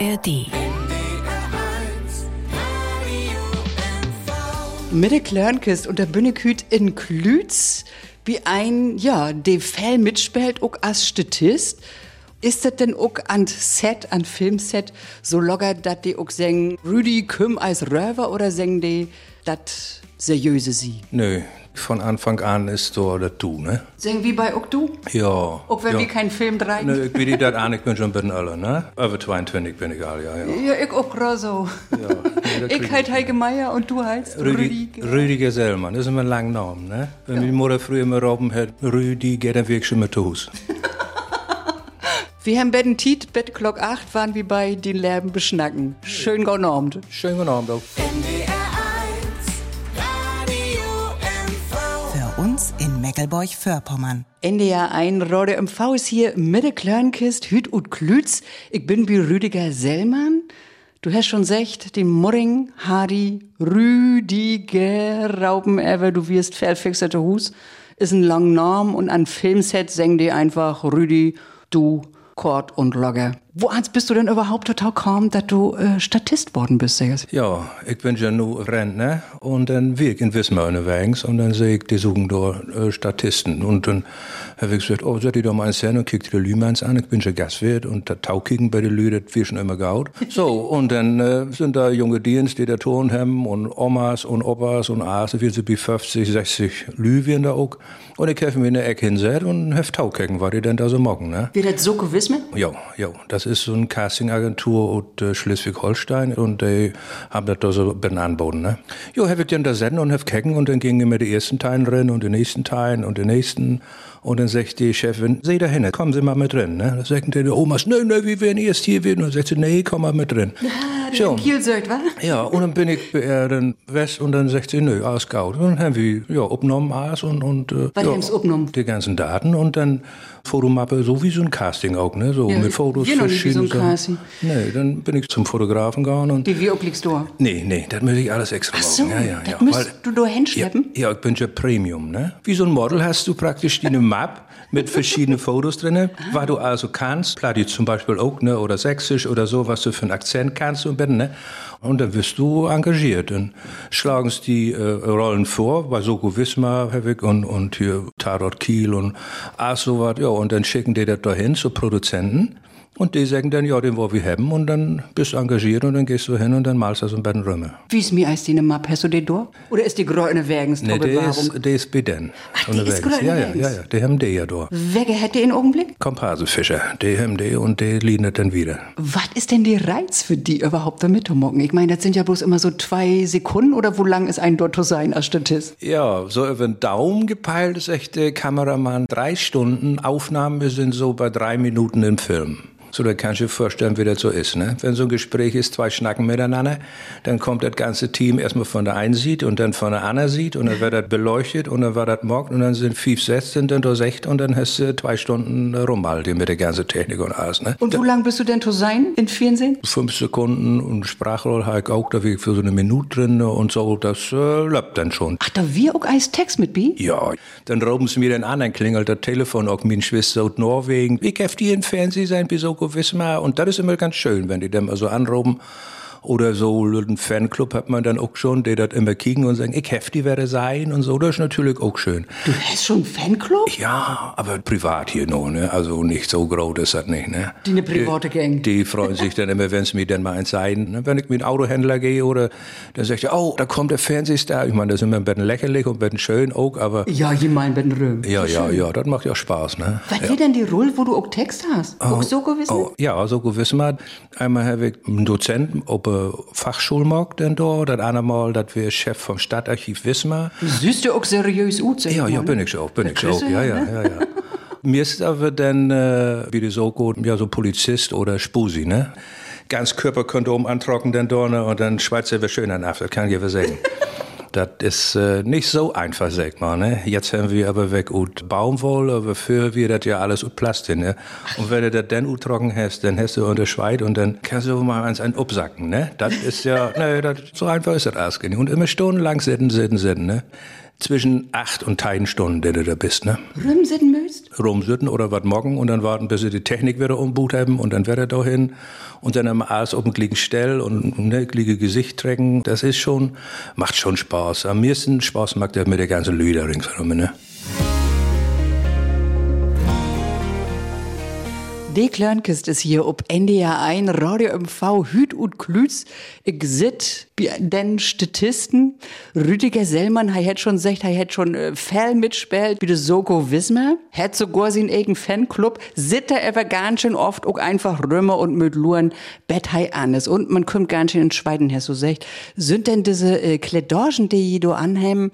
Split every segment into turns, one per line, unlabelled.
ARD.
Mit der Klörnkist und der Bünneküt in Klütz, wie ein, ja, de Fell mitspielt, auch als Statist. Ist das denn auch an Set, an Filmset, so locker, dass die auch sagen, Rüdi Küm als Röver oder sagen die, das seriöse sie?
Nö, von Anfang an ist so das du, ne?
Sagen wie bei auch du?
Ja.
Auch wenn
ja.
wir keinen Film drehen?
Nö, ich bin das an, ich bin schon ein bisschen älter, ne? Über 22 bin ich all, ja, ja.
Ja, ich auch grad so.
Ja,
Ich heiße Heike Meier und du heißt
Rüdi,
Rüdi.
Rüdiger Sellmann, das ist immer ein langer Name, ne? Wenn meine Mutter früher immer Robben hat, Rüdi, geht dann wirklich schon mit Hus.
Wir haben Betten Tiet, Bett Glock 8 waren wir bei den Lärm beschnacken. Schön genormt.
Schönen guten Abend auch.
Für in Meckelburg-Vorpommern.
NDR 1 Rode MV ist hier mit der Klörnkist, Hüt und Klütz. Ich bin wie Rüdiger Sellmann. Du hast schon gesagt, die Morring, Hardy, Rüdiger Raupen ever, du wirst verfixerte Hus, ist ein lang Norm und an Filmset singen die einfach Rüdi, du, Kort und Logger. Wo bist du denn überhaupt total kaum, dass du äh, Statist worden bist, Segers?
Ja, ich bin ja nur Rentner und dann wir in Wismar unterwegs und dann sehe ich, die suchen dort äh, Statisten und dann habe ich gesagt, oh, seid ihr doch mal ins Sinn und kickt die Lümans an, ich bin schon Gastwirt und da Taukicken bei den Lü, das wir schon immer gaut. So, und dann äh, sind da junge Dienst, die da Ton haben und Omas und Opas und Aase, wir sind wie 50, 60 Lüwien da auch und ich habe mir in der Ecke hinsetzt und habe Taukicken, was die denn da so mocken, ne?
Wie das so gewiss mit?
Ja, ja, das ist so eine Castingagentur aus äh, Schleswig-Holstein und die haben das da so anboten, ne? Jo, hab ich dann da senden und hab kecken und dann gingen mir die ersten Teilen drin und die nächsten Teilen und die nächsten und dann sagt die Chefin, seh da hin, kommen Sie mal mit drin, ne? Da sagt die Omas, nö, nö, wir werden erst hier werden und sagt sie, nee, komm mal mit drin.
Ja, Kiel sagt, wa?
Ja, und dann bin ich bei dann West und dann sagt sie, nö, alles gut. Und dann haben wir, ja, aufgenommen alles und, und, äh,
Was
ja? Die ganzen Daten und dann Fotomappe, so wie so ein Casting auch, ne, so
Ja,
mit Fotos
wir wie so ein Casting.
Nee, dann bin ich zum Fotografen gegangen und,
Die wie obliegst du?
nee, nee, das muss ich alles extra
Ach so,
machen. Ja, ja,
das
ja.
müsst
weil-
du da hinschleppen?
ja, ich bin ja Premium, ne? Wie so ein Model hast du praktisch die eine Map mit verschiedenen Fotos drinne, was du also kannst. Platt zum Beispiel auch, ne? Oder Sächsisch oder so, was du für einen Akzent kannst und bin, ne? Und dann wirst du engagiert. Und schlagen sie die äh, Rollen vor, bei Soko Wismar, und, und hier Tatort Kiel und ah, so was, ja. Und dann schicken die das dahin zu Produzenten. Und die sagen dann, ja, den wollen wir haben. Und dann bist du engagiert und dann gehst du hin und dann malst du so ein beiden Römer.
Wie ist mir als die Map? Hast du die da? Oder ist die gröne Wägens
Nee, der ist, der ist Beden.
Ach, die ist gerade
ja, ja, ja, ja, die haben die ja da.
Wege hätte in Augenblick?
Komparsenfischer, die haben die und die liegen dann wieder.
Was ist denn die Reiz für die überhaupt da mitzumocken? Ich meine, das sind ja bloß immer so zwei Sekunden oder wo lang ist ein dort zu sein als Statist?
Ja, so über den Daumen gepeilt ist echt der Kameramann drei Stunden. Aufnahmen sind so bei drei Minuten im Film. So, da kannst du dir vorstellen, wie das so ist, ne? Wenn so ein Gespräch ist, zwei schnacken miteinander, dann kommt das ganze Team erstmal von der einen Sicht und dann von der anderen Sicht und dann wird das beleuchtet und dann wird das mockt und dann sind fünf Sätze, sind dann da sechs und dann hast du zwei Stunden rumhalt mit der ganzen Technik und alles, ne?
Und wo lang bist du denn zu sein in Fernsehen?
fünf Sekunden und Sprachrohr habe ich auch da wie für so eine Minute drin und so, das äh, läuft dann schon.
Ach, da wir auch als Text mit bi?
Ja, dann rauben sie mir dann an, dann klingelt das Telefon auch meine Schwester aus Norwegen. Ich hab die im Fernsehen sein, bis so Wismar. Und das ist immer ganz schön, wenn die dann mal so anrufen. Oder so einen Fanclub hat man dann auch schon, die das immer kicken und sagen, ich heftig werde sein und so. Das ist natürlich auch schön.
Du hast schon einen Fanclub?
Ja, aber privat hier nur, ne? Also nicht so groß ist das nicht, ne?
Die eine private Gang.
Die freuen sich dann immer, wenn sie mir dann mal eins zeigen. Ne? Wenn ich mit einem Autohändler gehe oder dann sagt er, oh, da kommt der Fernsehstar. Ich meine, das ist immer ein bisschen lächerlich und ein bisschen schön auch, aber
Ja, je mein Ben Röhm.
ja, ja, ja, das macht ja Spaß, ne?
Was wäre denn die Rolle, wo du auch Text hast? auch so gewiss?
Oh, ja, so gewiss mal. Einmal habe ich einen Dozenten ob der Fachschulmarkt denn da, das andere Mal, das wir Chef vom Stadtarchiv Wismar.
Du siehst ja auch seriös aus.
Ja, ja,
ne?
bin ich auch, bin ich auch.
Grüße,
Ja, ja,
ne?
ja, ja. Mir ist aber dann, äh, wie das so gut, ja, so Polizist oder Spusi, ne? Ganz Körperkondom antrocken dann da, ne? Und dann Schweizer wir schön an, das kann ich aber sagen. Das ist äh, nicht so einfach, sag mal. Ne? Jetzt haben wir aber weg ut Baumwolle, aber für wir das ja alles ut Plastik. Ne? Und wenn du das dann ut trocken hast, dann hast du unter Schweit und dann kannst du mal eins ein upsacken. Ne? Das ist ja, ne, das, so einfach ist das alles. nicht. Und immer stundenlang sitzen, sitzen, sitzen. Ne? zwischen acht und tein Stunden, der du da bist, ne?
Rumsitten müsst?
Rumsitten oder was morgen und dann warten, bis sie die Technik wieder umboot haben und dann wieder dahin und dann am alles auf dem gleichen Stell und ne, gleiche Gesicht trägen. Das ist schon, macht schon Spaß. Am meisten Spaß macht der mit der ganzen Lüder ringsherum, ne?
Die Kleinkist ist hier ob NDR 1 Radio MV Hüt und Klütz. Ich sit den Statisten. Rüdiger Sellmann, er hat schon gesagt, er hat schon äh, Fell mitspielt, wie der Soko Wismar. Hat sogar seinen eigenen Fanclub. Sitt er aber ganz schön oft auch einfach Römer und mit Luren Bett hei ist. Und man kommt ganz schön in Schweiden her, so sagt. Sind denn diese äh, Kledorgen, die je do anheben,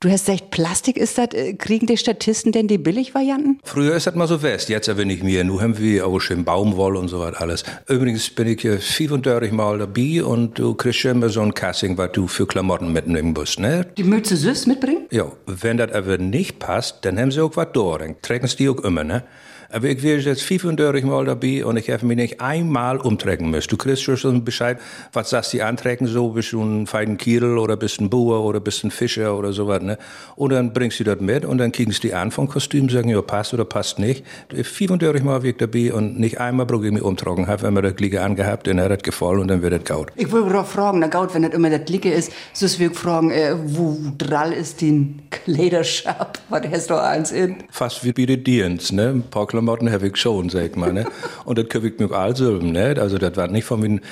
Du hast gesagt, Plastik ist das, äh, kriegen die Statisten denn die Billigvarianten?
Früher ist das mal so fest, jetzt aber nicht mehr. Nur haben wir auch schon Baumwoll und so was alles. Übrigens bin ich hier 35 Mal dabei und du kriegst schon immer so ein Casting, was du für Klamotten mitnehmen musst, ne?
Die Mütze süß mitbringen?
Ja, wenn das aber nicht passt, dann haben sie auch was da. Dann tragen sie die auch immer, ne? Aber ich wäre jetzt 35 Mal dabei und ich habe mich nicht einmal umtrecken müssen. Du kriegst schon Bescheid, was sagst du antrecken, so bist du ein feinen Kiel oder bist ein Bauer oder bist ein Fischer oder sowas, ne? Und dann bringst du das mit und dann kriegen sie die an vom Kostüm, sagen, ja, passt oder passt nicht. 35 Mal war ich dabei und nicht einmal brauche ich mich umtragen. Habe immer das Gliege angehabt, dann hat das gefallen und dann wird das gaut.
Ich wollte gerade fragen, na gaut, wenn das immer das Gliege ist, so will ich fragen, äh, wo drall ist den Kleiderschab? Was hast du eins in?
Fast wie bei den Dienst, ne? Ein paar Klamotten habe ich schon, sag ich mal, ne? Und das könnte ich mir all Silben, ne? Also das war nicht von meinen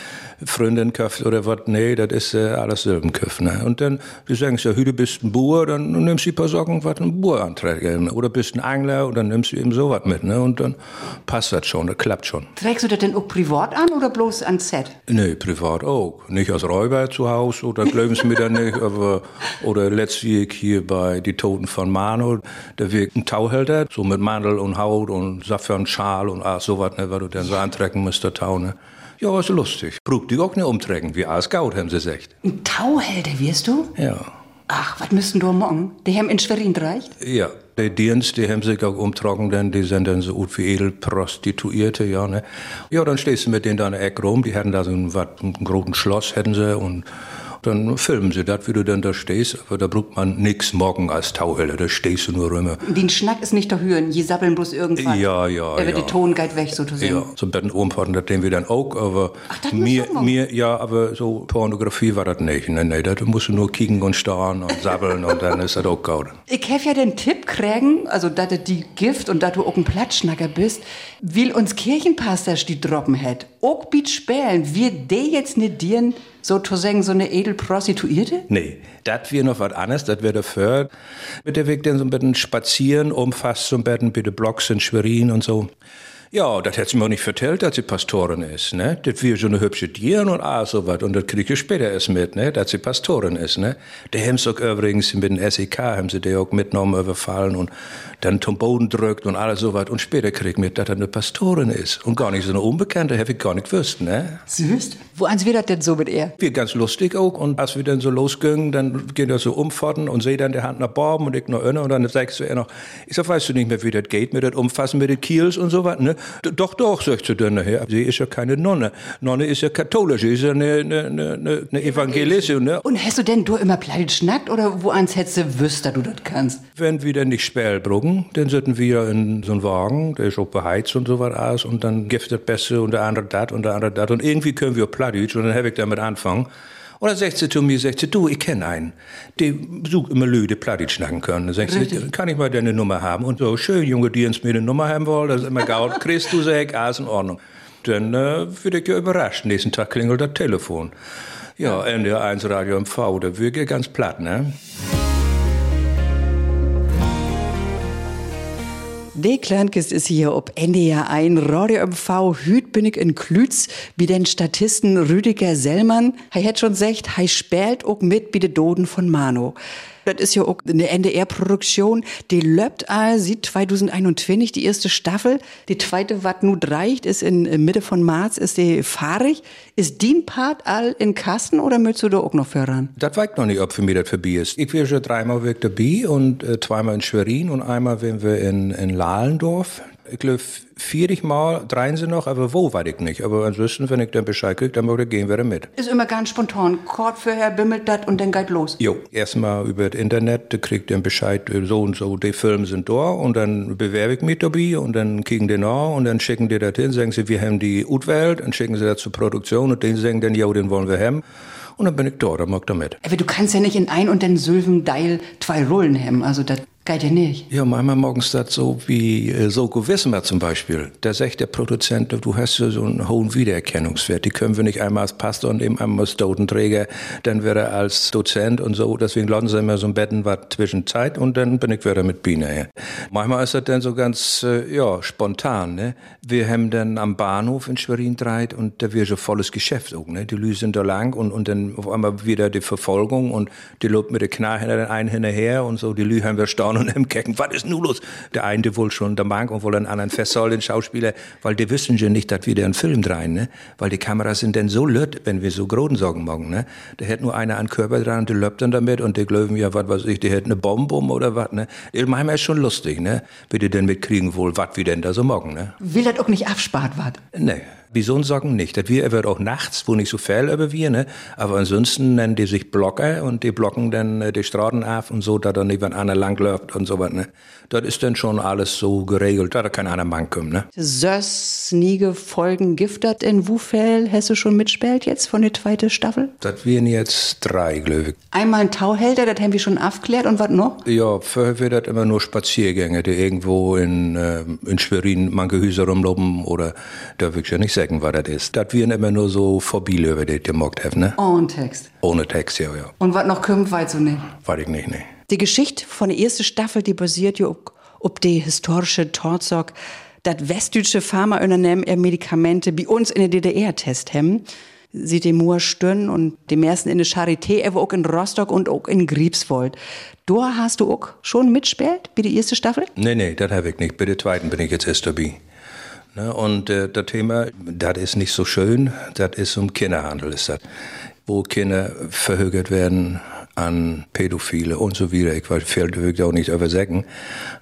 Freunden gekauft oder was, nee, das ist äh, alles Silbenköpf, ne? Und dann, die sagen, ja, du bist ein Bauer, dann nimmst du ein paar Socken, was ein Bauer anträgt. Oder bist ein Angler und dann nimmst du eben sowas mit, ne? Und dann passt das schon, das klappt schon.
Trägst du das denn auch privat an oder bloß an Set?
Nee, privat auch. Nicht als Räuber zu Hause, oder glauben sie mir dann nicht, aber, oder letztlich hier bei Die Toten von Mano, da wirkt ein Tauhälter, so mit Mandel und Haut und Saffern, Schal und all sowas, ne, was du dann so antrecken musst, der Tau, ne? Ja, war so lustig. Braucht die auch nicht umtrecken, wie alles Gaut, haben sie gesagt.
Ein Tauhälter wirst du?
Ja.
Ach, was müssten du morgen? Die haben in Schwerin reicht?
Ja, die Dienst, die haben sich auch umtragen, denn die sind dann so gut wie Edelprostituierte, ja, ne. Ja, dann stehst du mit denen da in der Ecke rum, die hatten da so ein, wat, ein großen Schloss, hätten sie, und dann filmen sie das, wie du dann da stehst, aber da braucht man nix morgen als Tauhelle, da stehst du nur rum.
Den Schnack ist nicht der Höhen, je sabbeln bloß irgendwann.
Ja, ja,
Er wird
ja.
die Ton geht weg, sozusagen.
Ja, so ein bisschen umfahren, das den wir dann auch, aber
Ach, das
mir, mir, ja, aber so Pornografie war das nicht. Nee, nee, da musst du nur kicken und starren und sabbeln und dann ist das auch gaut.
Ich hab ja den Tipp kriegen, also dass du die Gift und dass du auch ein Plattschnacker bist, will uns Kirchenpastors die droppen hätt. Auch biet spälen, wir de jetzt ne dirn, so zu sagen, so eine Edelprostituierte?
Nee, das wäre noch was anderes, das wäre dafür. Mit der Weg dann so ein bisschen spazieren, umfasst so ein bisschen bitte Blocks in Schwerin und so. Ja, das hätte sie mir auch nicht vertellt, dass sie Pastorin ist, ne? Das wäre so eine hübsche Dirn und all so was. Und das krieg ich später erst mit, ne? Dass sie Pastorin ist, ne? Der haben sie auch übrigens mit dem SEK, haben sie die auch mitgenommen, überfallen und dann zum Boden drückt und alles so was. Und später krieg ich mit, dass er eine Pastorin ist. Und gar nicht so eine Unbekannte, hätte ich gar nicht gewusst, ne?
Süß. Wo ans wir das denn so mit er?
Wir ganz lustig auch. Und als wir dann so losgingen, dann gehen wir so umfahren und sehe dann der Hand nach Borben und ich noch inne und dann sagst du er noch, ich sag, weißt du nicht mehr, wie das geht mit das Umfassen mit den Kiels und so was, ne? Doch, doch, sagt sie dann nachher. Sie ist ja keine Nonne. Nonne ist ja katholisch, sie ist ja eine, eine, eine, eine Evangelistin, ne?
Und hast du denn du immer platt schnackt oder wo ans hättest du wüsst, dass du das kannst?
Wenn wir dann nicht Sperl bruggen, dann sitzen wir in so einen Wagen, der ist auch beheizt und so was aus und dann gibt das Beste und der andere dat und der andere dat und irgendwie können wir Plattdeutsch und dann habe ich damit anfangen. Und dann sagt sie zu mir, sagt sie, du, ich kenne einen, der sucht immer Leute, die Plattdeutsch schnacken können. Dann sagt sie, kann ich mal deine Nummer haben? Und so, schön, Junge, die uns mir eine Nummer haben wollen, das ist immer gaut, kriegst du, sag ich, alles in Ordnung. Dann äh, wird ich ja überrascht, nächsten Tag klingelt das Telefon. Ja, NDR1 Radio MV, da ich ganz platt, ne?
Die Kleinkist ist hier ob NDR 1 Radio MV Hüt bin ich in Klütz, wie den Statisten Rüdiger Sellmann. Er hat schon gesagt, er spielt auch mit wie de Doden von Mano. Das ist ja auch eine NDR-Produktion, die all sieht 2021 die erste Staffel. Die zweite, was nu dreicht, ist in Mitte von März, ist die fahrig. Ist die Part all in Kasten oder möchtest du da auch noch voran?
Das weiß noch nicht, ob für mich das vorbei ist. Ich war schon dreimal weg dabei und äh, zweimal in Schwerin und einmal waren wir in, in Lahlendorf. Ich glaube, vierig Mal drehen sie noch, aber wo, weiß ich nicht. Aber ansonsten, wenn ich dann Bescheid kriege, dann würde ich gehen wieder mit.
Ist immer ganz spontan. Kort vorher bimmelt das und dann geht los.
Jo, erstmal über das Internet, da kriegt dann Bescheid, so und so, die Filme sind da und dann bewerbe ich mich dabei und dann kriegen die nach und dann schicken die das hin, sagen sie, wir haben die Utwelt und schicken sie das zur Produktion und die sagen dann, ja, den wollen wir haben. Und dann bin ich da, dann mag ich damit.
Aber du kannst ja nicht in ein und den Sylven Deil zwei Rollen haben. Also das geht ja nicht.
Ja, manchmal morgens das so wie äh, Soko Wismar zum Beispiel. Da sagt der Produzent, du hast ja so einen hohen Wiedererkennungswert. Die können wir nicht einmal als Pastor und eben einmal als Totenträger, dann wäre er als Dozent und so. Deswegen lassen sie immer so ein Betten was zwischen Zeit und dann bin ich wieder mit Biene her. Manchmal ist das dann so ganz, äh, ja, spontan, ne? Wir haben dann am Bahnhof in Schwerin dreit und da wird so volles Geschäft auch, ne? Die Lü sind da lang und, und dann auf einmal wieder die Verfolgung und die lobt mit der Knarre hinter den einen hinterher und so. Die Lü haben wir staunen und im Kecken. Was ist nun los? Der eine wohl schon der Bank und wohl einen anderen festsoll, den Schauspieler, weil die wissen ja nicht, dass wir da einen Film drehen, ne? Weil die Kameras sind dann so lütt, wenn wir so Groden sorgen morgen, ne? Da hätte nur einer einen Körper dran und der löbt dann damit und die glauben ja, was weiß ich, die hätten eine Bombe um oder was, ne? Manchmal ist schon lustig, ne? Wie die denn mitkriegen wohl, was wir denn da so morgen, ne?
Will das auch nicht abspart wat?
Nee. Bisonsocken nicht. Das wir wird auch nachts, wo nicht so viel über wir, ne? Aber ansonsten nennen die sich Blocker und die blocken dann äh, die Straßen auf und so, da dann jemand einer langläuft und so was, ne? Das ist dann schon alles so geregelt, da kein anderer Mann kommt, ne?
Sös, Niege, Folgen, Giftert in Wufell, hast du schon mitspielt jetzt von der zweiten Staffel?
Das wären jetzt drei, glaube ich.
Einmal ein Tauhälter, das haben wir schon aufklärt und was noch?
Ja, vorher wird das immer nur Spaziergänge, die irgendwo in, äh, in Schwerin manche Häuser rumlaufen oder da will ich ja nicht sagen, was das ist. Das wären immer nur so Vorbeilöwe, die gemockt haben, ne?
Und Text.
Ohne Text, ja, ja.
Und was noch kommt, weißt du nicht.
Weiß ich nicht, ne.
Die Geschichte von der ersten Staffel, die basiert ja ob, ob die historische Tatsache, dass westdeutsche Pharmaunternehmen ihr Medikamente bei uns in der DDR test haben. Sie dem Moor Stürn und dem ersten in der Charité, aber auch in Rostock und auch in Griebswold. Da hast du auch schon mitspielt bei der ersten Staffel?
Nee, nee, das habe ich nicht. Bei der zweiten bin ich jetzt erst dabei. Ne, und äh, das Thema, das ist nicht so schön, das ist um Kinderhandel, ist das. Wo Kinder verhögert werden an Pädophile und so weiter. Ich weiß, viel will ich auch nicht übersagen.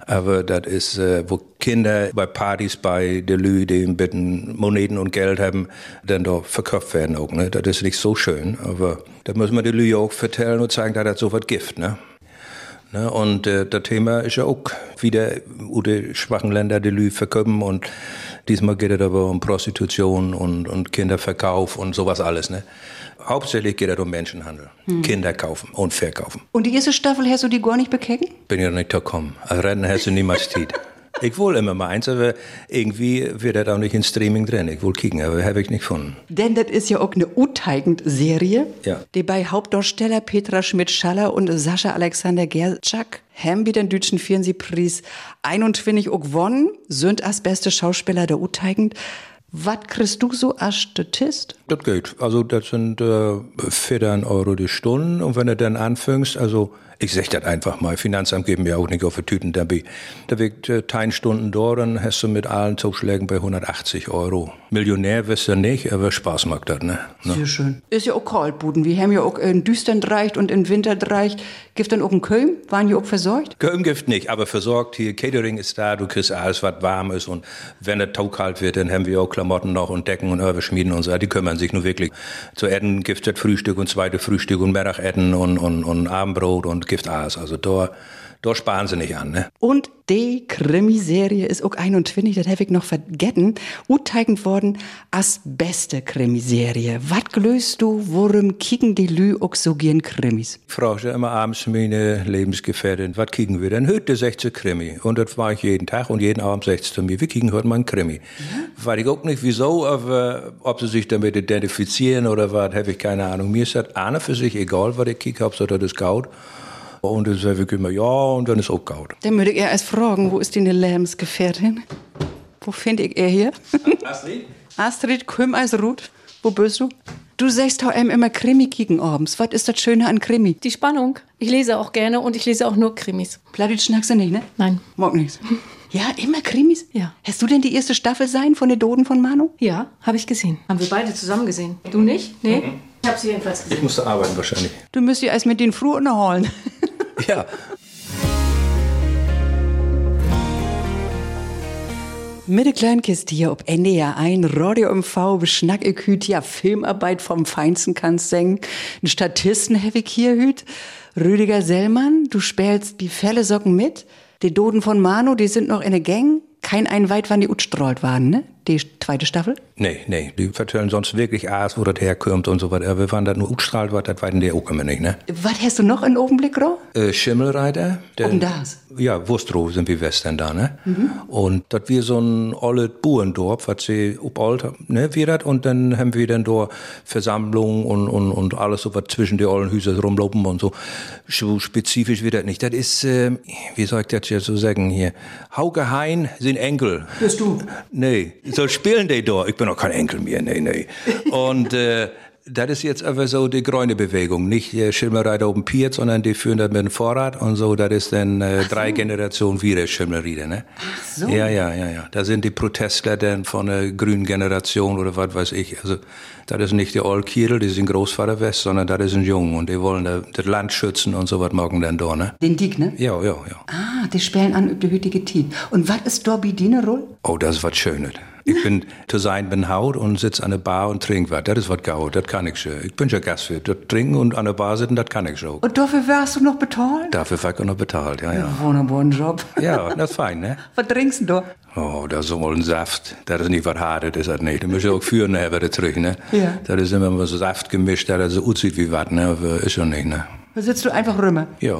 Aber das ist, äh, wo Kinder bei Partys bei der Lü, die ein Moneten und Geld haben, dann doch verkauft werden auch. Ne? Das ist nicht so schön. Aber da muss man der Lü auch vertellen und zeigen, dass das so was Gift. Ne? Ne, und äh, das Thema ist ja auch wieder, die schwachen Länder die Lü verkaufen und diesmal geht es aber um Prostitution und, und Kinderverkauf und sowas alles. Ne? Hauptsächlich geht es um Menschenhandel. Kinder kaufen und verkaufen.
Und die erste Staffel hast du die gar nicht bekecken?
Bin ja nicht gekommen. Also Rennen hast du niemals Zeit. Ich will immer mal eins, aber irgendwie wird das auch nicht in Streaming drin. Ich will kicken, aber habe ich nicht gefunden.
Denn das ist ja auch eine Uteigend-Serie,
Ja.
die bei Hauptdarsteller Petra Schmidt-Schaller und Sascha Alexander Gerczak haben den deutschen Fernsehpreis 21 auch gewonnen, sind als beste Schauspieler der Uteigend. Was kriegst du so als Statist?
Das geht. Also das sind äh, 14 Euro die Stunde und wenn du dann anfängst, also ich sag das einfach mal, Finanzamt geben mir auch nicht auf die Tüten. Da wird äh, 10 Stunden da, dann hast du mit allen Zuschlägen bei 180 Euro. Millionär wirst du nicht, aber Spaß macht das, ne? ne?
Sehr schön. Ist ja auch Kaltbuden. Wir haben ja auch in Düstern dreicht und in Winter dreicht. Gibt dann auch in Köln? Waren die auch versorgt?
Köln-Gift nicht, aber versorgt hier, Catering ist da, du kriegst alles, was warm ist und wenn der Tau kalt wird, dann haben wir auch Klamotten noch und Decken und Örbeschmieden und so, die kümmern sich nur wirklich. Zu Erden gibt es Frühstück und zweite Frühstück und Mittagessen und, und, und Abendbrot und gibt alles. Also da, da sparen sie nicht an, ne?
Und die Krimiserie ist auch 21, das habe ich noch vergessen, uteigend worden als beste Krimiserie. Was gelöst du, worum kicken die Lü auch so gern Krimis?
Ich frage immer abends meine Lebensgefährtin, was kriegen wir denn? Heute 16 Krimi. Und das war ich jeden Tag und jeden Abend 16 zu mir. Wir kriegen heute mal einen Krimi. Weiß ich auch nicht wieso, aber ob sie sich damit identifizieren oder was, habe ich keine Ahnung. Mir ist das eine für sich egal, was ich kriege, Hauptsache das ist gaut. Und dann sage ich immer ja und dann ist auch gaut.
Dann würde ich eher erst fragen, wo ist die Lebensgefährtin? Wo finde ich er hier?
Astrid?
Astrid Küm als Ruth. Wo bist du? Du sagst hau immer Krimi kicken abends. Was ist das Schöne an Krimi?
Die Spannung. Ich lese auch gerne und ich lese auch nur Krimis.
Plattdeutsch schnackst du nicht, ne?
Nein.
Mag nichts. Ja, immer Krimis?
Ja.
Hast du denn die erste Staffel sein von den Doden von Manu?
Ja, habe ich gesehen. Haben wir beide zusammen gesehen. Du nicht? Nee? Ich habe sie jedenfalls
Ich
gesehen.
musste arbeiten wahrscheinlich.
Du müsst ja erst mit den Fruh unterholen.
Ja.
Mit der Kleinkiste hier ob NDR ein, Radio MV, beschnack hüt, ja, Filmarbeit vom Feinsten kannst singen. Ein Statisten hier hüt. Rüdiger Sellmann, du spielst wie Felle Socken mit. Die Doden von Manu, die sind noch in der Gang. Kein Einweit, wann die utstrahlt waren, ne? Die zweite Staffel?
Nee, nee, die vertellen sonst wirklich alles, wo das herkommt und so weiter. Wir waren da nur utstrahlt, was das weiten die auch immer nicht, ne?
Was hast du noch in Augenblick, Ro?
Äh, Schimmelreiter. Der,
Oben das?
Ja, Wustrow sind wir Western da, ne? Und das wir so ein olle Buhrendorf, was sie ob alt, ne, wir dat, und dann haben wir dann da Versammlungen und, und, und alles so was zwischen die ollen Hüser rumlaufen und so. So spezifisch wird das nicht. Das ist, äh, wie soll ich das jetzt so sagen hier? Hauke Hein sind Enkel.
Bist du?
Nee, so spielen die da. Ich bin noch kein Enkel mehr, nee, nee. Und äh, das ist jetzt aber so die grüne Bewegung. Nicht der Schimmelreiter oben Piet, sondern die führen das mit dem Vorrat und so. Das ist dann äh, drei Generationen wieder Schimmelrieder, ne? Ach
so.
Ja, ja, ja, ja. Da sind die Protestler dann von der grünen Generation oder was weiß ich. Also, das ist nicht der Old Kiedel, die sind Großvater West, sondern das ist ein Jung und die wollen da, das Land schützen und so was morgen dann da, ne?
Den Dick, ne?
Ja, ja, ja.
Ah, die spielen an über die heutige Zeit. Und was ist da ne Rolle?
Oh, das ist was Schönes. Ich bin zu sein bin Haut und sitz an der Bar und trink was. Das ist was Gaut, das kann ich schon. Ich bin schon Gastwirt. Das trinken und an der Bar sitzen, das kann ich schon.
Und dafür wärst du noch bezahlt?
Dafür war ich auch noch bezahlt, ja, ja.
Wunderbaren Job.
Ja, das ist fein, ne?
Was trinkst du da?
Oh, das ist mal ein Saft. Das ist nicht was Hartes, das ist das nicht. Da muss ich auch führen nachher wieder zurück, ne?
Ja.
Das ist immer so Saft gemischt, das so aussieht wie was, ne? Ist schon nicht, ne?
Da sitzt du einfach rüber.
Ja.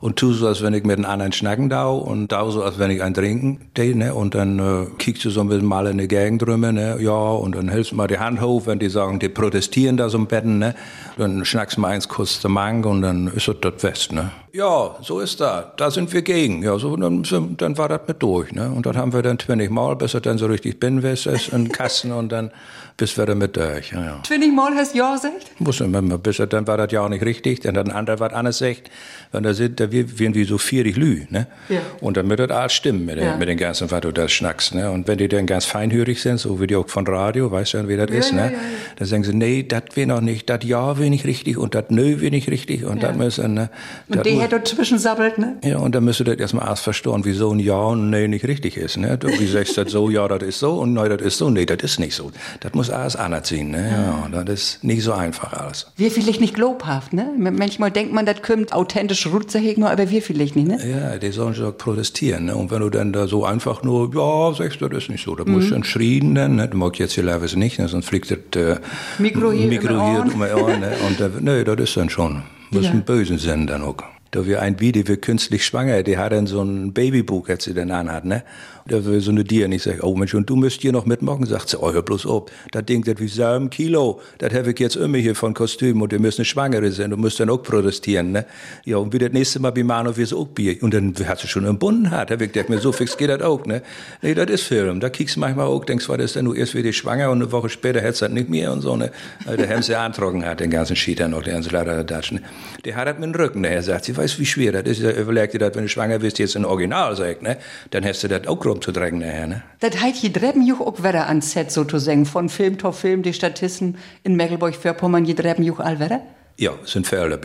Und tu so, als wenn ich mit einem anderen schnacken dau und dau so, als wenn ich einen trinken de, ne? Und dann äh, kiekst du so ein bisschen mal in die Gegend drüber, ne? Ja, und dann hältst du mal die Hand hoch, wenn die sagen, die protestieren da so im Betten, ne? Dann schnackst du mal eins kurz zur Mang und dann ist das das West, ne? Ja, so ist das. Da sind wir gegen. Ja, so, dann, dann war das mit durch, ne? Und das haben wir dann 20 Mal, bis er dann so richtig Binnenwest ist, in Kasten und dann bis wir dann mit durch, ja, ja.
20 Mal hast du ja gesagt?
Muss immer mal, bis er, dann war das ja auch nicht richtig, dann hat ein anderer was anderes gesagt. Und da sind, da wir, wir wie so vierig Lü, ne?
Ja.
Und dann wird das alles stimmen mit, den,
Ja.
mit den ganzen, was du da schnackst, ne? Und wenn die dann ganz feinhörig sind, so wie die auch von Radio, weißt du, wie das ist,
ja,
ne?
ja, ja.
Dann sagen sie, nee, das will noch nicht, das Ja will nicht richtig und das Nö will nicht richtig und das müssen, ne?
Und die dort zwischensabbelt, ne?
ja, und dann müsst ihr das erstmal erst verstehen, wieso ein Ja und Nee nicht richtig ist. Ne? Du, wie sagst du das so, ja, das ist so und Nein, das ist so. Nee, das ist nicht so. Das muss alles anerziehen. Ne? Ja, das ist nicht so einfach alles.
Wir vielleicht nicht glaubhaft, ne? Manchmal denkt man, das kommt authentisch rüberzuhegen, aber wir vielleicht nicht, ne?
Ja, die sollen schon protestieren. Ne? Und wenn du dann da so einfach nur, ja, sagst du, das ist nicht so, da musst du dann schrien dann, ne? du magst jetzt hier leider nicht, ne? sonst fliegt das äh,
Mikro hier
Mikro
um
hier um die Ohren. Ne? Und da, nee, das ist dann schon, muss
Ja.
einen bösen Sinn dann auch. Da wir ein Video, wir künstlich schwanger, die hat dann so ein Babybuch, hat sie dann anhat, ne? Da wir so eine Dir, und ich sag, oh Mensch, und du müsst hier noch mitmachen? Sagt sie, oh, hör bloß ob. Das Ding, das wie sieben Kilo, das habe ich jetzt immer hier von Kostüm und ihr müsst eine Schwangere sein, du musst dann auch protestieren, ne? Ja, und wie das nächste Mal wie Mano, wie es auch Bier. Und dann hat sie schon entbunden hat, hab ich gedacht, mir so fix geht das auch, ne? Nee, das ist Film. Da kiekst du manchmal auch, denkst, was ist denn, du erst wieder schwanger und eine Woche später hättest du das nicht mehr und so, ne? Weil Der haben sie antrocken hat, den ganzen Schieder noch, der ganze leider Datsch, ne? Der hat das mit dem Rücken, ne? Er sagt, sie weiß, wie schwer das ist. Er überlegt dir das, wenn du schwanger bist, jetzt in Original, sagt, ne? Dann hast du das auch rumzudrängen nachher, ne?
Das heit hier dreben juch auch wieder ans Set sozusagen. Von Film zu Film, die Statisten in Mecklenburg-Vorpommern, hier dreben juch all wieder.
Ja, sind Fälle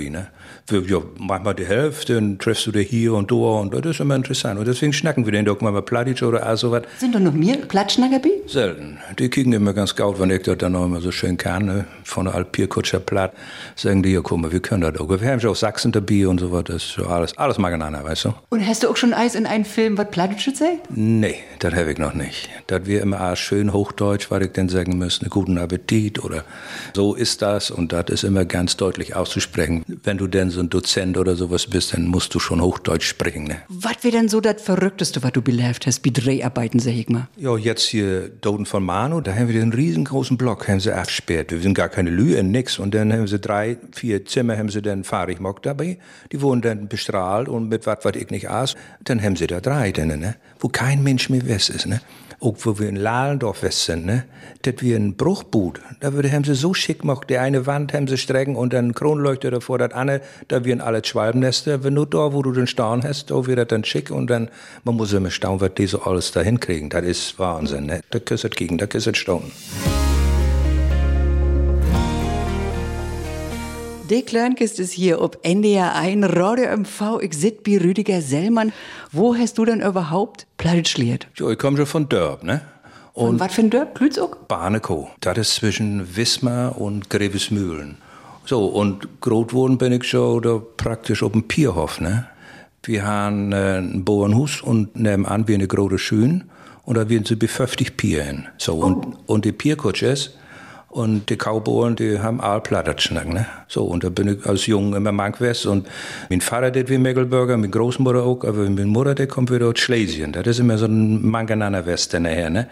Wir, ja, manchmal die Hälfte, dann triffst du dich hier und da und das ist immer interessant. Und deswegen schnacken wir den doch mal mit Plattdeutsch oder all sowas.
Sind doch noch mehr Platschnager bei?
Selten. Die kriegen immer ganz gut, wenn ich das dann auch immer so schön kann, ne? von der Alpierkutscher platt, sagen die, ja, guck mal, wir können das auch. Wir haben schon auch Sachsen dabei und so was, das ist so alles, alles miteinander, weißt du?
Und hast du auch schon Eis in einem Film, was Plattdeutsch sagt?
Nee, das habe ich noch nicht. Das wir immer auch schön Hochdeutsch, was ich denn sagen müsste, guten Appetit oder so ist das und das ist immer ganz deutlich auszusprechen. Wenn du denn so ein Dozent oder sowas bist, dann musst du schon Hochdeutsch sprechen, ne?
Was wäre denn so das Verrückteste, was du belebt hast, bei Dreharbeiten, sag ich mal?
Ja, jetzt hier Doden von Manu, da haben wir den riesengroßen Block, haben sie absperrt. Wir sind gar keine Lühe, nix. Und dann haben sie drei, vier Zimmer, haben sie dann fahrig gemacht dabei. Die wurden dann bestrahlt und mit was, was ich nicht aß. Dann haben sie da drei, denn, ne? Wo kein Mensch mehr west ist, ne? Auch wo wir in Lahlendorf west sind, ne? Das wie ein Bruchbud. Da würde, haben sie so schick gemacht. Die eine Wand haben sie strecken und dann Kronleuchter davor, das andere, da wären alle Schwalbennester. Wenn du da, wo du den Staun hast, da wird das dann schick und dann, man muss immer staunen, was die so alles da hinkriegen. Das ist Wahnsinn, ne? Da küsset gegen, da küsset staunen.
Die Kleinkist ist hier ob NDR 1, Radio MV, ich sit bei Rüdiger Sellmann. Wo hast du denn überhaupt Plattitschliert?
Jo, ich komme schon von Dörp, ne?
Und was für ein Dörp? Klützock?
Barnekow. Das ist zwischen Wismar und Grevesmühlen. So, und groß worden bin ich schon da praktisch auf dem Pierhof, ne? Wir haben äh, ein Bauernhus und nebenan wie eine große Schön und da werden sie bei 50 Pier hin. So, und, und die Pierkutsches und die Kaubauern, die haben all Platterschnack, ne? So, und da bin ich als Jung immer Mank gewesen. Und mein Vater, der wie Meckelburger, meine Großmutter auch, aber meine Mutter, der kommt wieder aus Schlesien. Das ist immer so ein Mank an einer Weste nachher, ne?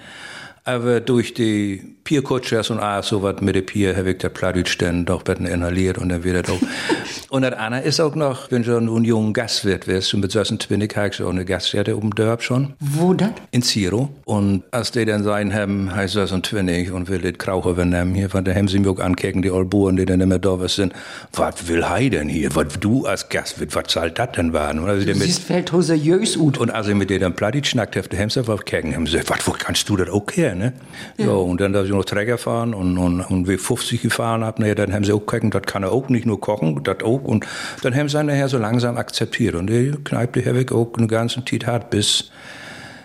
Aber durch die Pierkutschers und alles so was mit dem Pier habe ich der Plattdeutsch dann doch ein inhaliert und dann das auch. und das andere ist auch noch, wenn schon ein junger Gastwirt wirst und mit so einem Twinnig habe ich schon eine Gaststätte um Dörp schon.
Wo das?
In Ziro. Und als die dann sein haben, heißt das ein Twinnig und will das Krauche übernehmen hier, von der haben sie mich auch ankecken, die Olburen, die dann immer da sind. Was will Hei denn hier? Was du als Gastwirt, was soll das denn werden? Und also
du siehst feldhoseriös ut.
Und als ich mit denen dann Plattdeutsch schnackt habe, haben sie einfach kecken, haben sie gesagt, was, wo kannst du das auch her, ne? Ja. ja. und dann, dass ich noch Träger fahren und, und, und wie 50 gefahren habe, naja, dann haben sie auch geguckt, das kann er auch nicht nur kochen, das auch. Und dann haben sie nachher so langsam akzeptiert. Und die Kneipe, die habe ich auch eine ganze Zeit hat, bis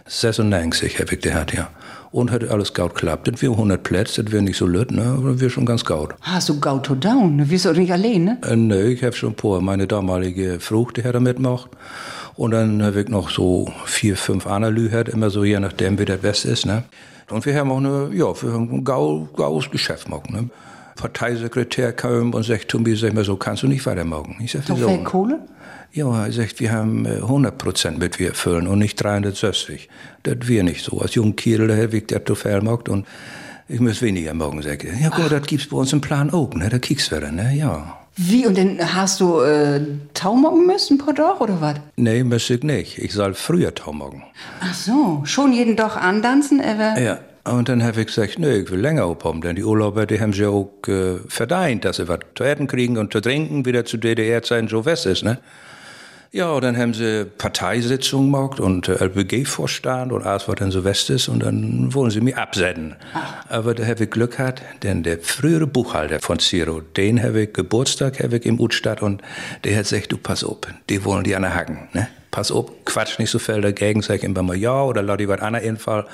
96 habe ich die hat, ja. Und hat alles gut geklappt. Und wir 100 Plätze, das wäre nicht so lütt, ne? aber wir schon ganz gut.
Hast du gut to down? Du wirst doch nicht allein, ne?
Äh, ne, ich habe schon paar. Meine damalige Frucht, die hat er mitgemacht. Und dann habe ich noch so vier, fünf Analyse, immer so je nachdem, wie das West ist, ne? Und wir haben auch eine, ja, wir haben ein gau, gaues Geschäft gemacht. Ne? Parteisekretär kam und sagt zu mir, sag mal, so kannst du nicht weitermachen. Ich sag,
so viel Kohle?
Ja, er sagt, wir haben 100 äh, Prozent mit wir füllen und nicht 360. Das wir nicht so. Als Jungkirl, der Herr der zu viel macht und ich muss weniger morgen sagen. Ja, gut, das gibt's bei uns im Plan auch, ne? Da kriegst du ne? Ja.
Wie, und dann hast du äh, Taumocken müssen pro Tag oder was?
Nee, müsste ich nicht. Ich soll früher Taumocken.
Ach so, schon jeden Tag andanzen, aber...
Ja. Und dann habe ich gesagt, nö, ich will länger aufhaben, denn die Urlauber, die haben sich auch äh, verdient, dass sie was zu essen kriegen und zu trinken, wieder zu DDR-Zeiten so fest ist, ne? Ja, dann haben sie Parteisitzungen gemacht und äh, LPG-Vorstand und alles, was dann so west ist, und dann wollen sie mich absetzen. Ach. Aber da habe ich Glück gehabt, denn der frühere Buchhalter von Ciro, den habe ich Geburtstag, habe ich im Utstadt und der hat gesagt, du pass auf, die wollen die an der Hacken, ne? pass auf, quatsch nicht so viel dagegen, sag ich immer mal ja oder lass die was an jeden Fall.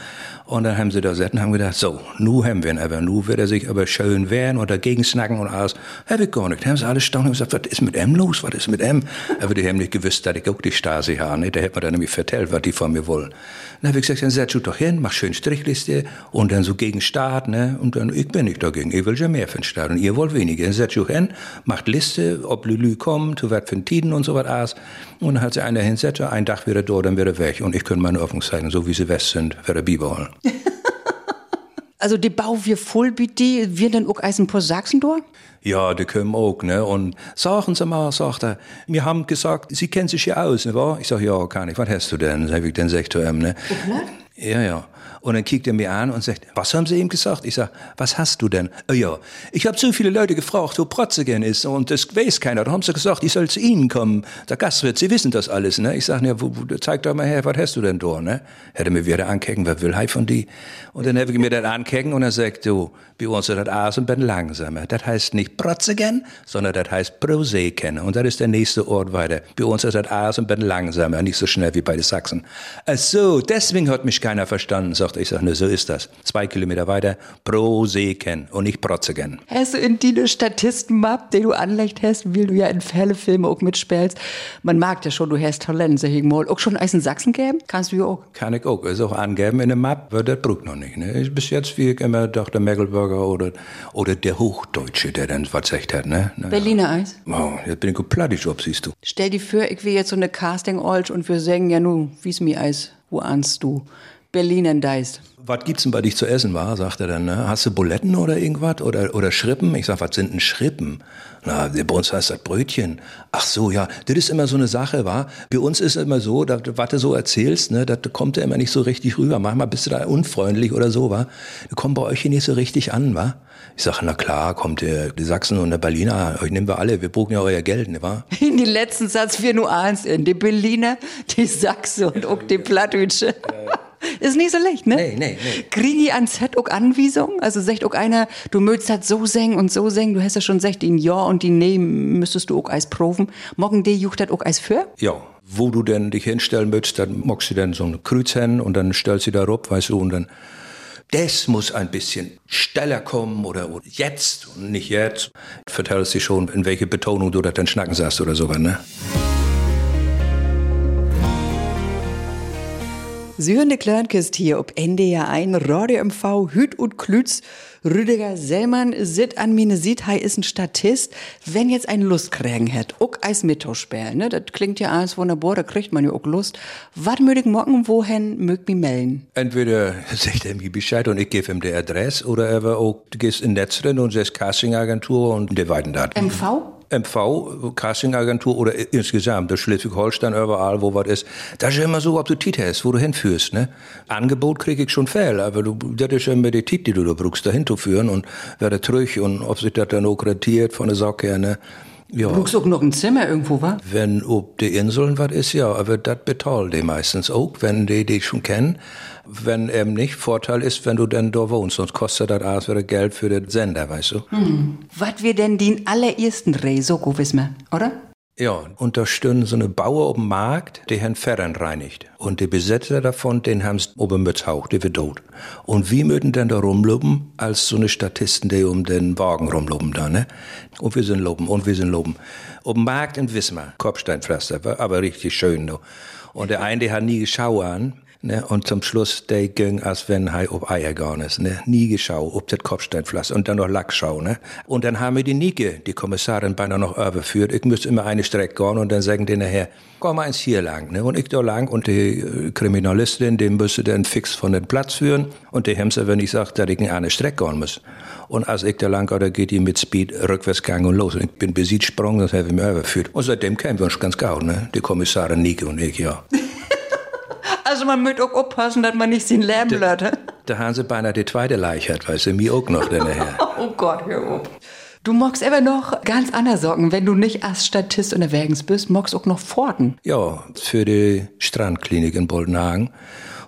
Und dann haben sie da gesessen und haben gedacht, so, nu haben wir ihn aber, nu wird er sich aber schön wehren und dagegen snacken und alles. Hab ich gar nicht. Haben sie alle staunen und gesagt, was ist mit M los, was ist mit M? Aber die haben nicht gewusst, dass ich auch die Stasi habe, ne? Da hätte man dann nämlich vertellt, was die von mir wollen. Dann habe ich gesagt, dann setz du doch hin, mach schön Strichliste und dann so gegen Staat, ne? Und dann, ich bin nicht dagegen, ich will ja mehr für den Staat und ihr wollt weniger. Dann setz du hin, macht Liste, ob Lülü kommt, zu was für Tiden und so was alles. Und dann hat sie einer hinsetzt, ein Dach wieder da, dann wieder weg. Und ich könnte meine Öffnungszeiten, so wie sie west sind, wieder beibehalten.
Also die Bau wir voll bitte, wir dann auch Eisen pro Sachsen durch?
Ja, die kommen auch, ne? Und sagen Sie mal, sagt er, wir haben gesagt, Sie kennen sich ja aus, ne? Ich sag, ja, kann ich. Was hast du denn? Sag ich, dann ich zu ihm, ne? Ja, ja. Und dann kickt er mir an und sagt, was haben Sie ihm gesagt? Ich sag, was hast du denn? Oh ja, ich habe so viele Leute gefragt, wo Protzigen ist und das weiß keiner. Da haben sie gesagt, ich soll zu Ihnen kommen. Der Gastwirt, Sie wissen das alles, ne? Ich sag, ne, wo, wo, zeig doch mal her, was hast du denn da, ne? Hätte mir wieder ankecken, wer will halt von die? Und dann habe ich mir das ankecken und er sagt, du, bei uns ist das Aas ein bisschen langsamer. Das heißt nicht Protzigen, sondern das heißt Proseken. Und das ist der nächste Ort weiter. Bei uns ist das Aas ein bisschen langsamer, nicht so schnell wie bei den Sachsen. Ach so, deswegen hat mich keiner verstanden, sagt ich sage, ne, so ist das. Zwei Kilometer weiter, Proseken und nicht Protzigen.
Hast du in die Statistenmap, den du anlegt hast, weil du ja in Fällefilmen auch mitspielst, man mag das schon, du hast Talent, sag ich mal. Auch schon Eisen Sachsen geben? Kannst du ja auch?
Kann ich auch. Ist auch angeben in der Map, aber das braucht noch nicht. Ne? Bis jetzt wie ich immer doch der Mecklenburger oder, oder der Hochdeutsche, der dann was sagt hat. Ne?
Naja. Berliner Eis?
Oh, jetzt bin ich plattisch, ob siehst du.
Stell dir vor, ich will jetzt so eine Casting-Olsch und wir sagen, ja nu, wie's mir Eis, wo ahnst du? Berlin deist.
Was gibt's denn bei dich zu essen, war? sagt er dann. Ne? Hast du Buletten oder irgendwas? Oder, oder Schrippen? Ich sag, was sind denn Schrippen? Na, bei uns heißt das Brötchen. Ach so, ja, das ist immer so eine Sache, war. Bei uns ist immer so, dass, was du so erzählst, ne, das kommt ja immer nicht so richtig rüber. Manchmal bist du da unfreundlich oder so, war. Das kommt bei euch hier nicht so richtig an, war. Ich sage, na klar, kommt der, die Sachsen und der Berliner, euch nehmen wir alle, wir brauchen ja euer Geld, ne wahr?
In die letzten Satz wir nur eins in, die Berliner, die Sachsen und auch die Plattdeutsche. Ist nicht so leicht, ne?
Nee, nee, nee.
Kriegen die an Set auch Anweisungen? Also sagt auch einer, du möchtest das so singen und so singen. Du hast ja schon gesagt, in Ja und die Nee müsstest du auch als proben. Morgen die jucht das auch als für?
Ja, wo du denn dich hinstellen möchtest, dann magst du dann so ein Kreuz hin und dann stellst du da rup, weißt du, und dann das muss ein bisschen schneller kommen oder, oder jetzt und nicht jetzt. Vertellst dir schon, in welche Betonung du da dann schnacken sagst oder sowas, ne?
Die Kleinkist hier ob NDR 1, Radio MV, Hüt und Klütz. Rüdiger Sellmann sit an meine sieht, hei ist ein Statist. Wenn jetzt ein Lust kriegen hat, auch als Mittelspiel, ne? Das klingt ja alles wunderbar, da kriegt man ja auch Lust. Was mögt morgen wohin mögt mich melden?
Entweder sagt er mir Bescheid und ich gebe ihm die Adresse oder er auch, du gehst in Netz drin und sagst Castingagentur und der weiten Daten.
MV?
MV, Castingagentur oder insgesamt, das Schleswig-Holstein, überall, wo was ist. Das ist immer so, ob du Titel hast, wo du hinführst, ne? Angebot krieg ich schon viel, aber du, das ist immer die Titel, die du da brauchst, dahin zu führen und werde trüch und ob sich das dann auch rentiert von der Socke her, ne? Ja.
Brauchst du auch noch ein Zimmer irgendwo, wa?
Wenn ob die Inseln was ist, ja, aber das bezahlt die meistens auch, wenn die die schon kennen. Wenn eben nicht, Vorteil ist, wenn du denn da wohnst, sonst kostet das alles wieder Geld für den Sender, weißt du?
Hm. Was wir denn den allerersten Dreh, so gut wissen wir, oder?
Ja, und da stünden so eine Bauer auf dem Markt, die haben Ferren reinigt. Und die Besitzer davon, den haben sie oben Mützhauch, die wird tot. Und wie möchten denn da rumloben, als so eine Statisten, die um den Wagen rumloben da, ne? Und wir sind loben, und wir sind loben. Auf dem Markt in Wismar, Kopfsteinpflaster, aber richtig schön, no. Und der eine, der hat nie geschaut an, Ne, und zum Schluss, der ging, als wenn er ob Eier gegangen ist. Ne? Nie geschaut, ob das Kopfsteinpflaster und dann noch Lackschau. Ne? Und dann haben wir die Nike, die Kommissarin, beinahe noch überführt. Ich müsste immer eine Strecke gehen und dann sagen die nachher, komm mal ins hier lang. Ne? Und ich da lang und die äh, Kriminalistin, den müsste dann fix von den Platz führen. Und die Hemser, wenn ich sage, dass ich in eine Strecke gehen muss. Und als ich da lang gehe, da geht die mit Speed rückwärts gegangen und los. Und ich bin besiegt sprung, das habe ich mir überführt. Und seitdem kennen wir uns ganz gut, ne? Die Kommissarin Nike und ich, ja.
Also man muss auch aufpassen, dass man nicht den Lärm blöd.
Da haben sie beinahe die zweite Leichheit, weißt du, mir auch noch nachher.
oh Gott, hör auf. Du magst aber noch ganz anders sorgen, wenn du nicht als Statist unterwegs bist, magst auch noch Forten.
Ja, für die Strandklinik in Boldenhagen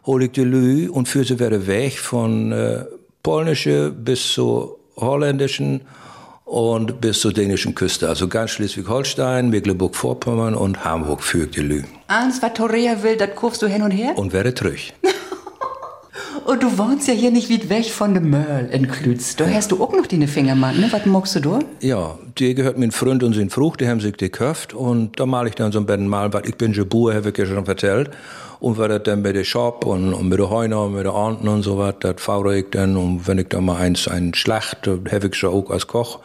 hol ich die Lü und führe sie wieder weg von äh, polnische bis zur holländischen und bis zur dänischen Küste. Also ganz Schleswig-Holstein, Mecklenburg-Vorpommern und Hamburg führt die Lü.
Alles, was Torea will, das kurfst du hin und her?
Und werde trüch.
und du wohnst ja hier nicht weit weg von dem Möll in Klütz. Da hast du auch noch deine Fingermann, ne? Was magst du da?
Ja, die gehört mein Freund und sein Frucht, die haben sich gekauft und da mal ich dann so ein bisschen mal, weil ich bin Gebur, habe ich ja schon erzählt. Und was das dann mit der Shop und, und mit der Heuner und mit der Anten und so was, das fahre ich dann. Und wenn ich da mal eins, einen Schlacht, habe ich schon auch als Koch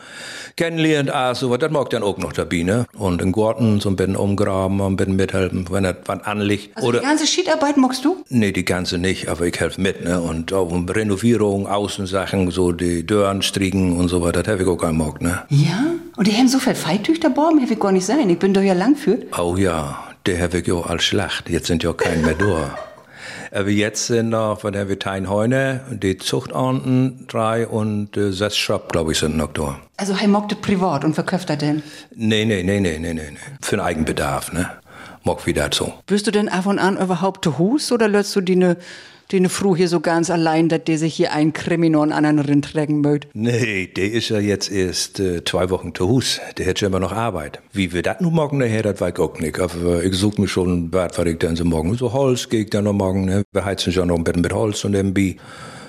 kennenlernt, ah, so was, das mag ich dann auch noch dabei, ne? Und in Garten so ein bisschen umgraben, ein bisschen mithelfen, wenn das was anliegt.
Also Oder, die ganze Schiedarbeit magst du?
Nee, die ganze nicht, aber ich helfe mit, ne? Und auch um Renovierung, Außensachen, so die Dörren striegen und so was, das habe ich auch gemacht, ne?
Ja? Und die haben so viel Feitüchter borben, hätte ich gar nicht sein. Ich bin doch ja langführt.
Oh ja, der habe ich ja als Schlacht. Jetzt sind ja kein mehr da. Aber jetzt sind noch, von der wir Tein Heune, die Zuchtarten drei und äh, sechs Shop, glaube ich, sind noch da.
Also, er mockte privat und verkauft er denn?
Nee, nee, nee, nee, nee, nee. Für den Eigenbedarf, ne? Mock wie das so.
Bist du denn ab und an überhaupt zu Hus oder lässt du die ne die ne Frau hier so ganz allein, dass der sich hier ein Kriminon an einen Rind trägen mögt?
Nee, der ist ja jetzt erst äh, zwei Wochen zu Hus. Der hat schon immer noch Arbeit. Wie wir das nun morgen nachher, das weiß ich auch nicht. Aber ich suche mir schon, was ich dann so morgen. So Holz gehe ich dann noch morgen, ne? Wir heizen schon noch ein bisschen mit Holz und irgendwie.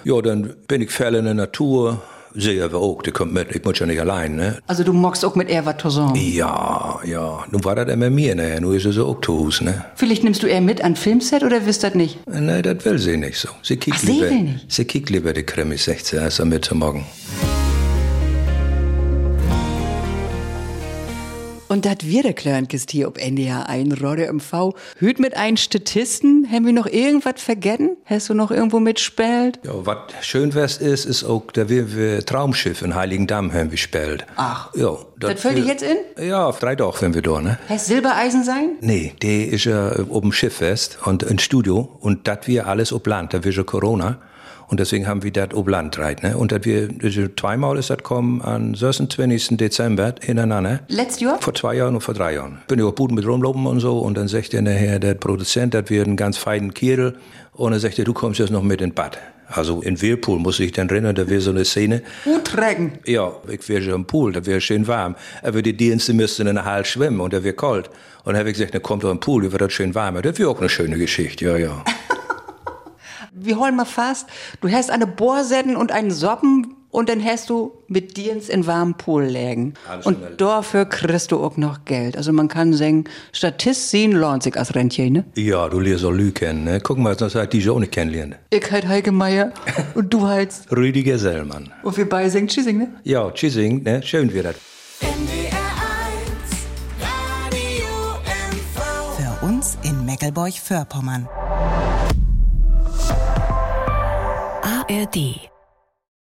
Ja, dann bin ich fäll in der Natur sehe wir auch, die kommt mit, ich muss ja nicht allein, ne?
Also du magst auch mit er was zusammen?
Ja, ja. Nun war das immer mir, ne? Nun ist es auch zu Hause, ne?
Vielleicht nimmst du er mit an Filmset oder wisst das nicht?
Nein, das will sie nicht so. Sie kickt
sie
lieber, sie kickt lieber die Krimis 16 als am Mittagmorgen.
Und dat wir der Klörnkist hier ob NDR ein Radio MV. Hüt mit ein Statisten. Haben wir noch irgendwas vergessen? Hast du noch irgendwo mitspielt?
Ja, was schön wär's ist, ist auch, da wir, wir Traumschiff in Heiligendamm haben wir gespielt.
Ach.
Ja.
Das fällt dir jetzt in?
Ja, auf drei Doch, wenn wir da, ne?
Hast Silbereisen sein?
Nee, der ist ja oben Schiff fest und ein Studio und das wir alles ob Land, da wir schon Corona. Und deswegen haben wir das Obland reit, ne? Und dat wir, also zweimal ist das kommen am 26. Dezember hintereinander.
Letztes Jahr?
Vor zwei Jahren und vor drei Jahren. Bin ich auf Buden mit rumlaufen und so und dann sagt der nachher, der Produzent, das wird ein ganz feinen Kirel. Und dann sagt er, du kommst jetzt noch mit in Bad. Also in Whirlpool muss ich dann erinnern, da wäre so eine Szene.
Utrecken.
Ja, ich wäre schon im Pool, da wäre schön warm. Aber die Dienste müssten in der Halle schwimmen und da wäre kalt. Und dann habe ich gesagt, na kommt doch im Pool, da wird das schön warm. Das wäre auch eine schöne Geschichte, ja, ja.
Wir holen mal fast. Du hast eine Bohrsetten und einen Soppen und dann hast du mit Dienst in warmen Pool lägen. Und dafür kriegst du auch noch Geld. Also man kann sagen, Statist sehen lohnt sich als Rentier, ne?
Ja, du lernst auch Lü kennen, ne? Guck mal, das hat die schon nicht kennenlernen.
Ich halt Heike Meier und du halt.
Rüdiger Sellmann.
Und wir beide sagen Tschüssing, ne?
Ja, tschüssing, ne? Schön wird das.
NDR 1 Radio MV.
Für uns in Meckelburg-Vorpommern.
ARD